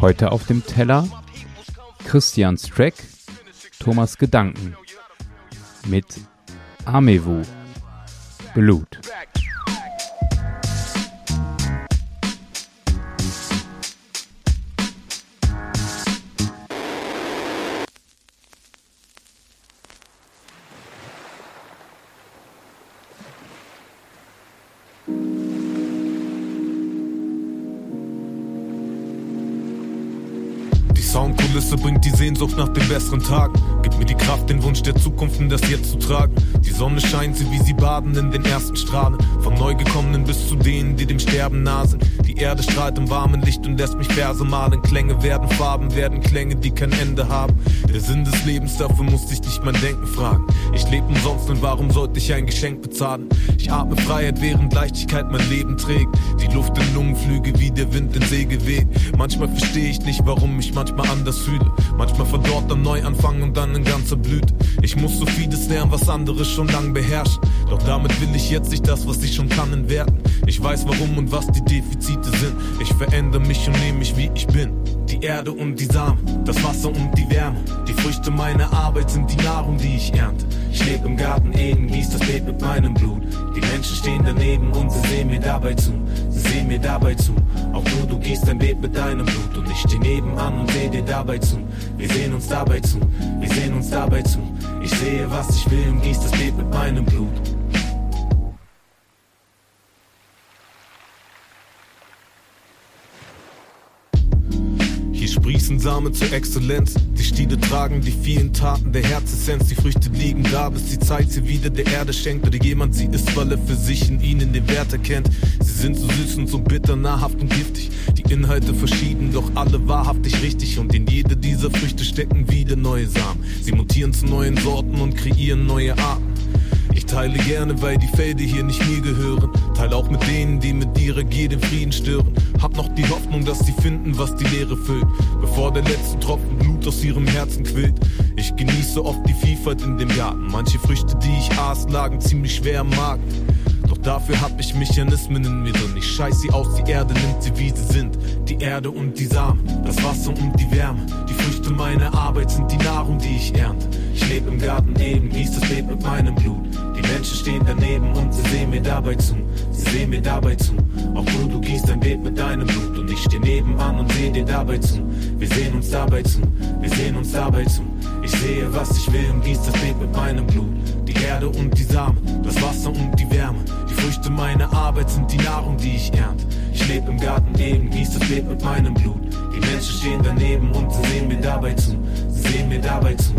Heute auf dem Teller Christians Track, Thomas Gedanken mit Amewu Blut. Soundkulisse bringt die Sehnsucht nach den besseren Tagen. Gib mir die Kraft, den Wunsch der Zukunft in das Jetzt zu tragen. Die Sonne scheint sie, wie sie baden in den ersten Strahlen. Vom Neugekommenen bis zu denen, die dem Sterben nah sind. Die Erde strahlt im warmen Licht und lässt mich Verse malen. Klänge werden Farben, werden Klänge, die kein Ende haben. Der Sinn des Lebens, dafür muss ich nicht mein Denken fragen. Ich lebe umsonst und warum sollte ich ein Geschenk bezahlen? Ich atme Freiheit, während Leichtigkeit mein Leben trägt. Die Luft in Lungenflüge, wie der Wind in Segel weht. Manchmal verstehe ich nicht, warum ich manchmal anders fühle. Manchmal verdorrt am Neuanfang und dann in ganzer Blüte. Ich muss so vieles lernen, was andere schon lang beherrschen. Doch damit will ich jetzt nicht das, was ich schon kann, entwerten. Ich weiß warum und was die Defizite sind. Ich verändere mich und nehme mich wie ich bin. Die Erde und die Samen, das Wasser und die Wärme. Die Früchte meiner Arbeit sind die Nahrung, die ich ernte. Ich lebe im Garten Eden, gieß das Beet mit meinem Blut. Die Menschen stehen daneben und sie sehen mir dabei zu. Sie sehen mir dabei zu. Auch du, du gießt dein Beet mit deinem Blut. Und ich steh nebenan und seh dir dabei zu. Wir sehen uns dabei zu. Wir sehen uns dabei zu. Ich sehe, was ich will und gieß das Beet mit meinem Blut. Sprießen Samen zur Exzellenz. Die Stiele tragen die vielen Taten der Herzessenz. Die Früchte liegen da, bis die Zeit sie wieder der Erde schenkt. Oder jemand sie isst, weil er für sich in ihnen den Wert erkennt. Sie sind so süß und so bitter, nahrhaft und giftig. Die Inhalte verschieden, doch alle wahrhaftig richtig. Und in jede dieser Früchte stecken wieder neue Samen. Sie mutieren zu neuen Sorten und kreieren neue Arten. Ich teile gerne, weil die Felder hier nicht mir gehören. Teile auch mit denen, die mit ihrer Gier den Frieden stören. Hab noch die Hoffnung, dass sie finden, was die Leere füllt. Bevor der letzte Tropfen Blut aus ihrem Herzen quillt. Ich genieße oft die Vielfalt in dem Garten. Manche Früchte, die ich aß, lagen ziemlich schwer im Magen. Doch dafür hab ich Mechanismen in mir drin. Ich scheiß sie aus, die Erde nimmt sie, wie sie sind. Die Erde und die Samen, das Wasser und die Wärme. Die Früchte meiner Arbeit sind die Nahrung, die ich ernte. Ich lebe im Garten Eden, gieß das Leben mit meinem Blut. Die Menschen stehen daneben und sie sehen mir dabei zu. Sie sehen mir dabei zu. Auch du, du gießt dein Beet mit deinem Blut. Und ich steh nebenan und seh dir dabei zu. Wir sehen uns dabei zu. Wir sehen uns dabei zu. Ich sehe, was ich will und gieß das Beet mit meinem Blut. Die Erde und die Samen, das Wasser und die Wärme. Die Früchte meiner Arbeit sind die Nahrung, die ich ernte. Ich lebe im Garten Eden, gieß das Beet mit meinem Blut. Die Menschen stehen daneben und sie sehen mir dabei zu. Sie sehen mir dabei zu.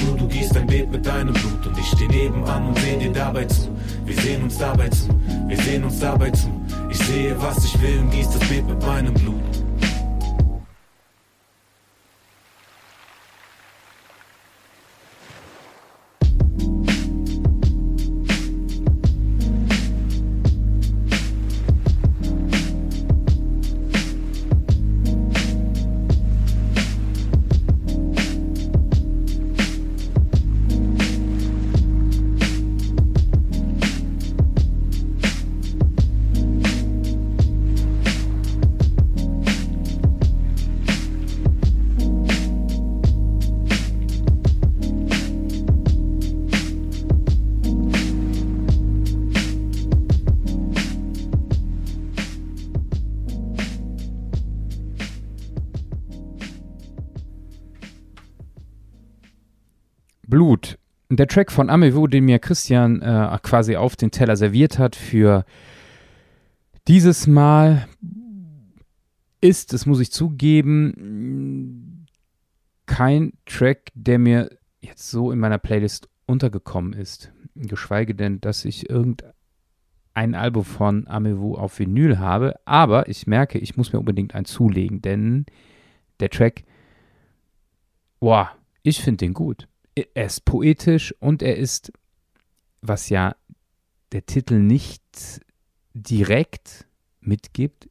Du, du gießt dein Beet mit deinem Blut. Und ich steh nebenan und seh dir dabei zu. Wir sehen uns dabei zu. Wir sehen uns dabei zu. Ich sehe, was ich will und gieß das Beet mit meinem Blut. Blut. Der Track von Amewu, den mir Christian äh, quasi auf den Teller serviert hat für dieses Mal, ist, das muss ich zugeben, kein Track, der mir jetzt so in meiner Playlist untergekommen ist. Geschweige denn, dass ich irgendein Album von Amewu auf Vinyl habe. Aber ich merke, ich muss mir unbedingt ein zulegen, denn der Track, boah, ich finde den gut er ist poetisch und er ist, was ja der Titel nicht direkt mitgibt,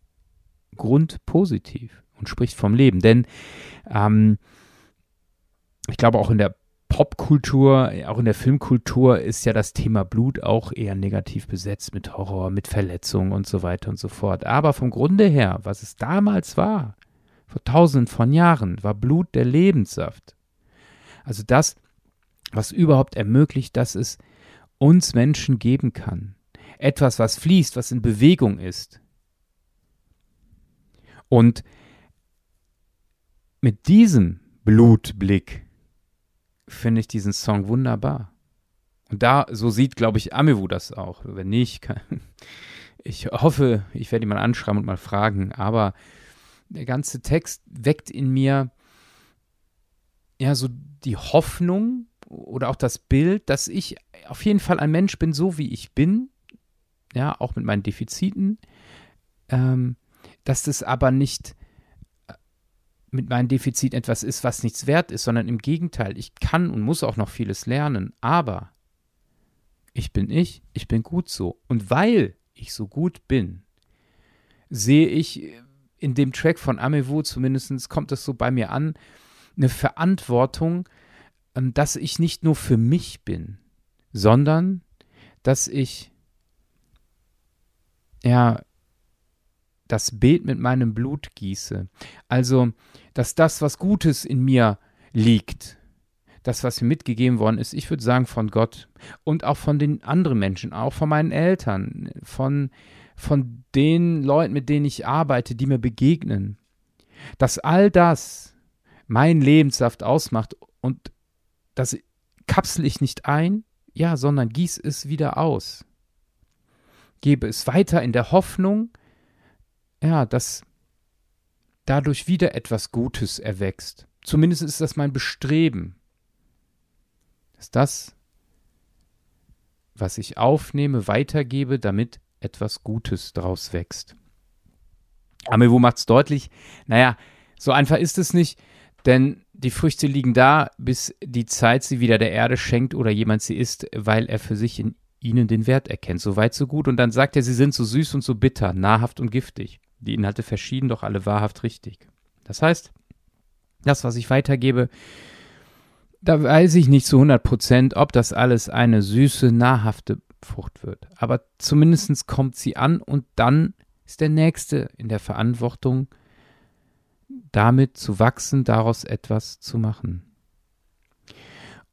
grundpositiv und spricht vom Leben. Denn ähm, ich glaube auch in der Popkultur, auch in der Filmkultur ist ja das Thema Blut auch eher negativ besetzt mit Horror, mit Verletzungen und so weiter und so fort. Aber vom Grunde her, was es damals war, vor tausenden von Jahren, war Blut der Lebenssaft. Also das, was überhaupt ermöglicht, dass es uns Menschen geben kann. Etwas, was fließt, was in Bewegung ist. Und mit diesem Blutblick finde ich diesen Song wunderbar. Und da, so sieht, glaube ich, Amewu das auch. Wenn nicht, kann, ich hoffe, ich werde ihn mal anschreiben und mal fragen. Aber der ganze Text weckt in mir ja so die Hoffnung oder auch das Bild, dass ich auf jeden Fall ein Mensch bin, so wie ich bin. Ja, auch mit meinen Defiziten. Ähm, dass das aber nicht mit meinem Defizit etwas ist, was nichts wert ist, sondern im Gegenteil, ich kann und muss auch noch vieles lernen, aber ich bin ich, ich bin gut so. Und weil ich so gut bin, sehe ich in dem Track von Amewu, zumindest kommt das so bei mir an, eine Verantwortung, dass ich nicht nur für mich bin, sondern dass ich ja das Bild mit meinem Blut gieße. Also, dass das, was Gutes in mir liegt, das, was mir mitgegeben worden ist, ich würde sagen von Gott und auch von den anderen Menschen, auch von meinen Eltern, von, von den Leuten, mit denen ich arbeite, die mir begegnen, dass all das mein Lebenssaft ausmacht und das kapsel ich nicht ein, ja, sondern gieß es wieder aus. Gebe es weiter in der Hoffnung, ja, dass dadurch wieder etwas Gutes erwächst. Zumindest ist das mein Bestreben, dass das, was ich aufnehme, weitergebe, damit etwas Gutes daraus wächst. Amewo macht es deutlich, naja, so einfach ist es nicht, denn die Früchte liegen da, bis die Zeit sie wieder der Erde schenkt oder jemand sie isst, weil er für sich in ihnen den Wert erkennt. So weit, so gut. Und dann sagt er, sie sind so süß und so bitter, nahrhaft und giftig. Die Inhalte verschieden, doch alle wahrhaft richtig. Das heißt, das, was ich weitergebe, da weiß ich nicht zu 100 Prozent, ob das alles eine süße, nahrhafte Frucht wird. Aber zumindest kommt sie an und dann ist der Nächste in der Verantwortung, damit zu wachsen, daraus etwas zu machen.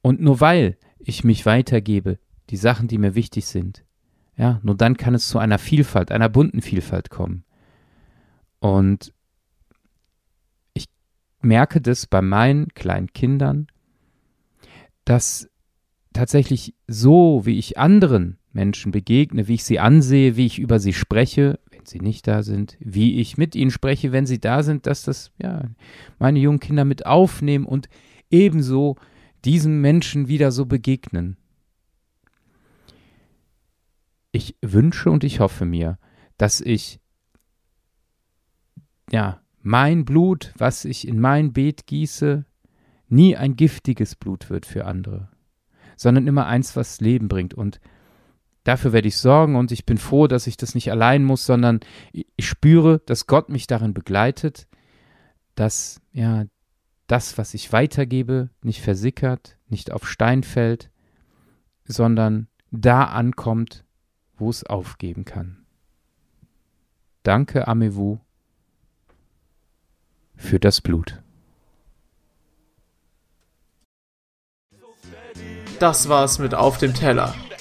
Und nur weil ich mich weitergebe, die Sachen, die mir wichtig sind, ja, nur dann kann es zu einer Vielfalt, einer bunten Vielfalt kommen. Und ich merke das bei meinen kleinen Kindern, dass tatsächlich so, wie ich anderen Menschen begegne, wie ich sie ansehe, wie ich über sie spreche, wenn sie nicht da sind, wie ich mit ihnen spreche, wenn sie da sind, dass das ja meine jungen Kinder mit aufnehmen und ebenso diesen Menschen wieder so begegnen. Ich wünsche und ich hoffe mir, dass ich ja, mein Blut, was ich in mein Beet gieße, nie ein giftiges Blut wird für andere, sondern immer eins, was Leben bringt. Und dafür werde ich sorgen und ich bin froh, dass ich das nicht allein muss, sondern ich spüre, dass Gott mich darin begleitet, dass ja das, was ich weitergebe, nicht versickert, nicht auf Stein fällt, sondern da ankommt, wo es aufgeben kann. Danke, Amewu für das Blut. Das war's mit Auf dem Teller.